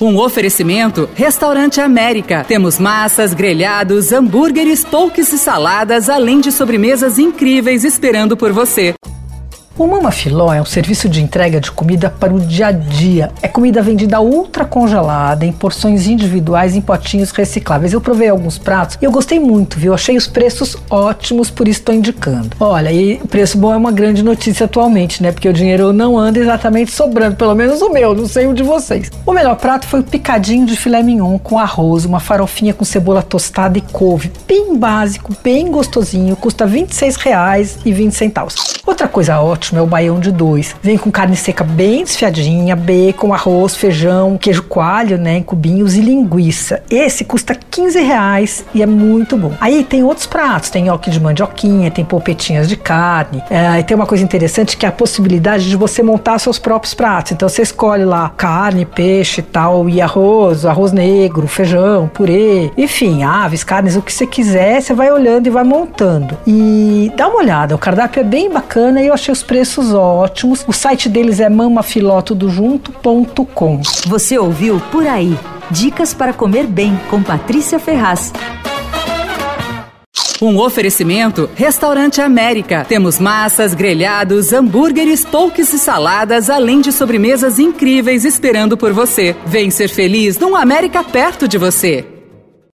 Um oferecimento Restaurante América. Temos massas, grelhados, hambúrgueres, polques e saladas, além de sobremesas incríveis esperando por você. O Mama Filó é um serviço de entrega de comida para o dia a dia. É comida vendida ultra congelada, em porções individuais em potinhos recicláveis. Eu provei alguns pratos e eu gostei muito, viu? Achei os preços ótimos, por isso estou indicando. Olha, e preço bom é uma grande notícia atualmente, né? Porque o dinheiro não anda exatamente sobrando, pelo menos o meu, não sei o de vocês. O melhor prato foi o picadinho de filé mignon com arroz, uma farofinha com cebola tostada e couve. Bem básico, bem gostosinho, custa R$ 26,20. Outra coisa ótima ótimo é o baião de dois. Vem com carne seca bem desfiadinha, bacon, arroz, feijão, queijo coalho, né, em cubinhos e linguiça. Esse custa 15 reais e é muito bom. Aí tem outros pratos, tem nhoque de mandioquinha, tem polpetinhas de carne. É, e tem uma coisa interessante que é a possibilidade de você montar seus próprios pratos. Então você escolhe lá carne, peixe tal, e arroz, arroz negro, feijão, purê, enfim, aves, carnes, o que você quiser, você vai olhando e vai montando. E dá uma olhada, o cardápio é bem bacana e eu achei os preços preços ótimos. O site deles é mamafilotodojunto.com. Você ouviu Por Aí. Dicas para comer bem com Patrícia Ferraz. Um oferecimento Restaurante América. Temos massas, grelhados, hambúrgueres, polques e saladas, além de sobremesas incríveis esperando por você. Vem ser feliz num América perto de você.